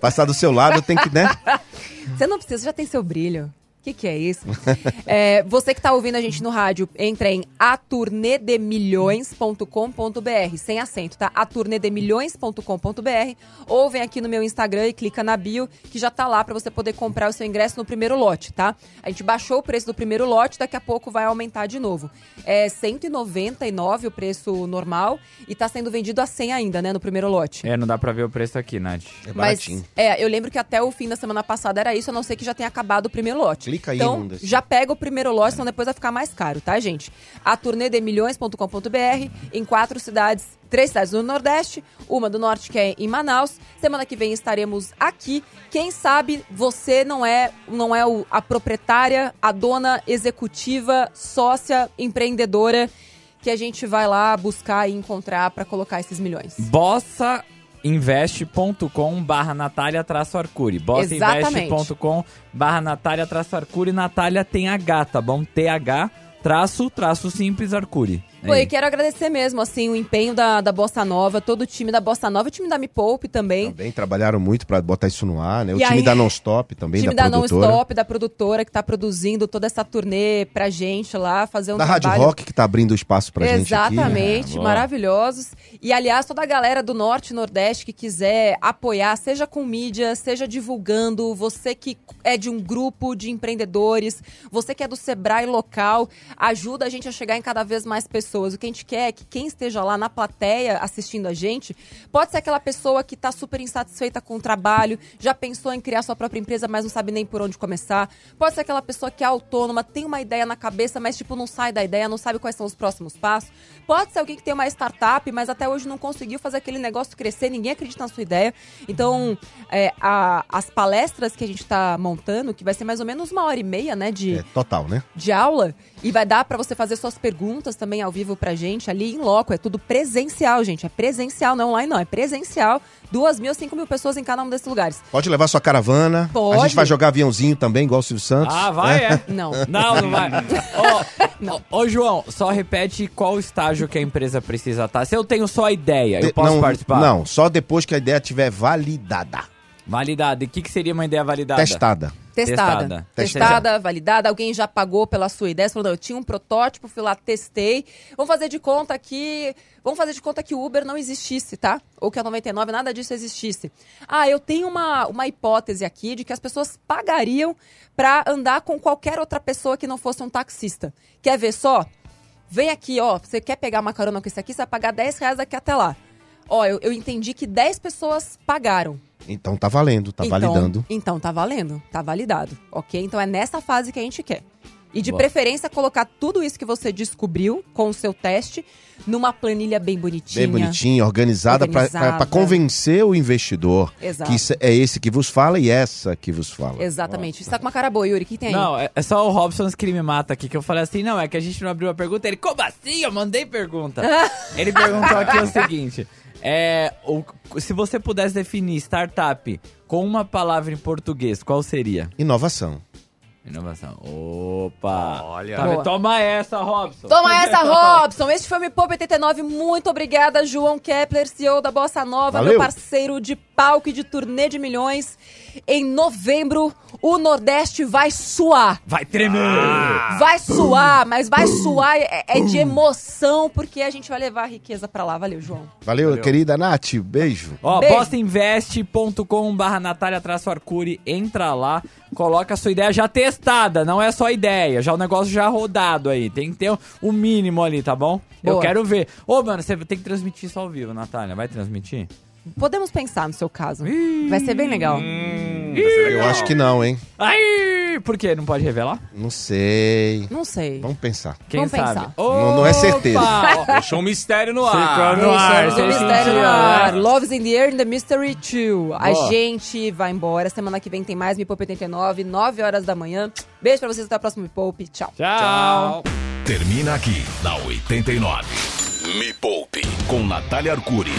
Speaker 2: Passar do seu lado tem que, né?
Speaker 3: Você não precisa, você já tem seu brilho. O que, que é isso? É, você que tá ouvindo a gente no rádio, entra em aturnedemilhões.com.br, sem acento, tá? aturnedemilhões.com.br ou vem aqui no meu Instagram e clica na bio, que já tá lá pra você poder comprar o seu ingresso no primeiro lote, tá? A gente baixou o preço do primeiro lote, daqui a pouco vai aumentar de novo. É 199 o preço normal e tá sendo vendido a 100 ainda, né, no primeiro lote.
Speaker 5: É, não dá pra ver o preço aqui, Nath.
Speaker 2: É
Speaker 3: Mas,
Speaker 2: baratinho.
Speaker 3: é, eu lembro que até o fim da semana passada era isso, a não ser que já tenha acabado o primeiro lote.
Speaker 2: Clica aí
Speaker 3: Então,
Speaker 2: desses.
Speaker 3: já pega o primeiro lote, senão depois vai ficar mais caro, tá, gente? A turnê de milhões.com.br em quatro cidades, três cidades do Nordeste, uma do Norte que é em Manaus. Semana que vem estaremos aqui. Quem sabe você não é, não é o- a proprietária, a dona executiva, sócia, empreendedora que a gente vai lá buscar e encontrar para colocar esses milhões.
Speaker 5: bossainvest.com barra Natália traço Arcuri. Bossainvest.com barra Natália traço Arcuri. Natália tem H, tá bom? TH traço, traço simples Arcuri. É isso.
Speaker 3: quero agradecer mesmo, assim, o empenho da, da Bossa Nova, todo o time da Bossa Nova, o time da Me Poupe também.
Speaker 2: Também trabalharam muito pra botar isso no ar, né? O
Speaker 3: E
Speaker 2: time
Speaker 3: aí-
Speaker 2: da Non-Stop também,
Speaker 3: time
Speaker 2: da,
Speaker 3: da
Speaker 2: produtora.
Speaker 3: Stop, da produtora que tá produzindo toda essa turnê pra gente lá, fazer um
Speaker 2: da Rádio
Speaker 3: trabalho...
Speaker 2: Rock, que tá abrindo o espaço pra gente aqui.
Speaker 3: Exatamente,
Speaker 5: É,
Speaker 3: maravilhosos. E aliás, toda a galera do Norte e Nordeste que quiser apoiar, seja com mídia, seja divulgando, você que é de um grupo de empreendedores, você que é do Sebrae local, ajuda a gente a chegar em cada vez mais pessoas. O que a gente quer é que quem esteja lá na plateia assistindo a gente, pode ser aquela pessoa que está super insatisfeita com o trabalho, já pensou em criar sua própria empresa, mas não sabe nem por onde começar. Pode ser aquela pessoa que é autônoma, tem uma ideia na cabeça, mas tipo não sai da ideia, não sabe quais são os próximos passos. Pode ser alguém que tem uma startup, mas até hoje não conseguiu fazer aquele negócio crescer, ninguém acredita na sua ideia. Então, é, a- as palestras que a gente está montando, que vai ser mais ou menos uma hora e meia, né, de,
Speaker 2: É, total, né?
Speaker 3: de aula e vai dar pra você fazer suas perguntas também ao vivo pra gente ali em loco. É tudo presencial, gente. É presencial, não é online, não. É presencial. Duas mil, cinco mil pessoas em cada um desses lugares.
Speaker 2: Pode levar sua caravana.
Speaker 3: Pode.
Speaker 2: A gente vai jogar aviãozinho também, igual o Silvio Santos.
Speaker 5: Ah, vai,
Speaker 2: né?
Speaker 5: é?
Speaker 3: Não.
Speaker 5: Não, não vai. Ô, ô, ô, João, só repete qual estágio que a empresa precisa estar. Se eu tenho só a ideia, eu
Speaker 2: De-
Speaker 5: posso
Speaker 2: não,
Speaker 5: participar?
Speaker 2: Não, só depois que a ideia estiver validada.
Speaker 5: Validada. E o que, que seria uma ideia validada?
Speaker 2: Testada.
Speaker 3: Testada.
Speaker 5: Testada.
Speaker 3: Testada, validada. Alguém já pagou pela sua ideia. Você falou, não, eu tinha um protótipo, fui lá, testei. Vamos fazer de conta que. Vamos fazer de conta que o Uber não existisse, tá? Ou que a 99, nada disso existisse. Ah, eu tenho uma, uma hipótese aqui de que as pessoas pagariam pra andar com qualquer outra pessoa que não fosse um taxista. Quer ver só? Vem aqui, ó. Você quer pegar uma carona com esse aqui, você vai pagar 10 reais daqui até lá. Ó, eu, eu entendi que 10 pessoas pagaram.
Speaker 2: Então tá valendo, tá
Speaker 3: então,
Speaker 2: validando.
Speaker 3: Então tá valendo, tá validado, ok? Então é nessa fase que a gente quer. E de
Speaker 5: Boa.
Speaker 3: preferência colocar tudo isso que você descobriu com o seu teste numa planilha bem bonitinha.
Speaker 2: Bem bonitinha, organizada,
Speaker 3: Organizada.
Speaker 2: pra convencer o investidor
Speaker 3: Exato.
Speaker 2: que é esse que vos fala e essa que vos fala.
Speaker 3: Exatamente. Você tá com uma cara boa, Yuri. O que tem aí?
Speaker 5: Não, é é só o Robson's que me mata aqui, que eu falei assim, não, é que a gente não abriu a pergunta. Ele, como assim? Eu mandei pergunta. Ele perguntou aqui o seguinte, é, o- se você pudesse definir startup com uma palavra em português, qual seria?
Speaker 2: Inovação.
Speaker 5: Inovação. Opa!
Speaker 4: Olha.
Speaker 5: Tá. Toma essa, Robson.
Speaker 3: Toma essa, Robson! Este foi o Me Poupa 89. Muito obrigada, João Kepler, CEO da Bossa Nova,
Speaker 2: Valeu.
Speaker 3: meu parceiro de palco e de turnê de milhões. Em novembro, o Nordeste vai suar.
Speaker 5: Vai tremer!
Speaker 3: Vai suar, mas vai suar é, é de emoção, porque a gente vai levar a riqueza pra lá. Valeu, João.
Speaker 2: Valeu, querida Nath. Beijo.
Speaker 5: Ó,
Speaker 3: Beijo.
Speaker 5: bossainvest.com barra Natália traço Arcuri, entra lá, coloca a sua ideia já testada, não é só ideia, já o negócio já rodado aí, tem que ter o mínimo ali, tá bom? Eu
Speaker 3: Boa.
Speaker 5: quero ver. Ô, mano, você tem que transmitir isso ao vivo, Natália, vai transmitir?
Speaker 3: Podemos pensar no seu caso. Vai ser bem legal.
Speaker 2: Eu acho que não, hein?
Speaker 5: Ai, por quê? Não pode revelar?
Speaker 2: Não sei.
Speaker 3: Não sei.
Speaker 2: Vamos pensar.
Speaker 5: Quem
Speaker 3: Vamos
Speaker 5: sabe?
Speaker 3: pensar.
Speaker 2: Não- não é certeza.
Speaker 5: Opa!
Speaker 4: Deixou um mistério no
Speaker 5: Ficou
Speaker 4: ar.
Speaker 5: no ar, você
Speaker 3: do mistério no ar. Love's in the Air and the Mystery 2. A
Speaker 5: Boa.
Speaker 3: gente vai embora. Semana que vem tem mais Me Poupe 89, 9 horas da manhã. Beijo pra vocês. Até a próxima Me Poupe. Tchau.
Speaker 5: Tchau.
Speaker 1: Termina aqui na 89. Me Poupe com Natália Arcuri.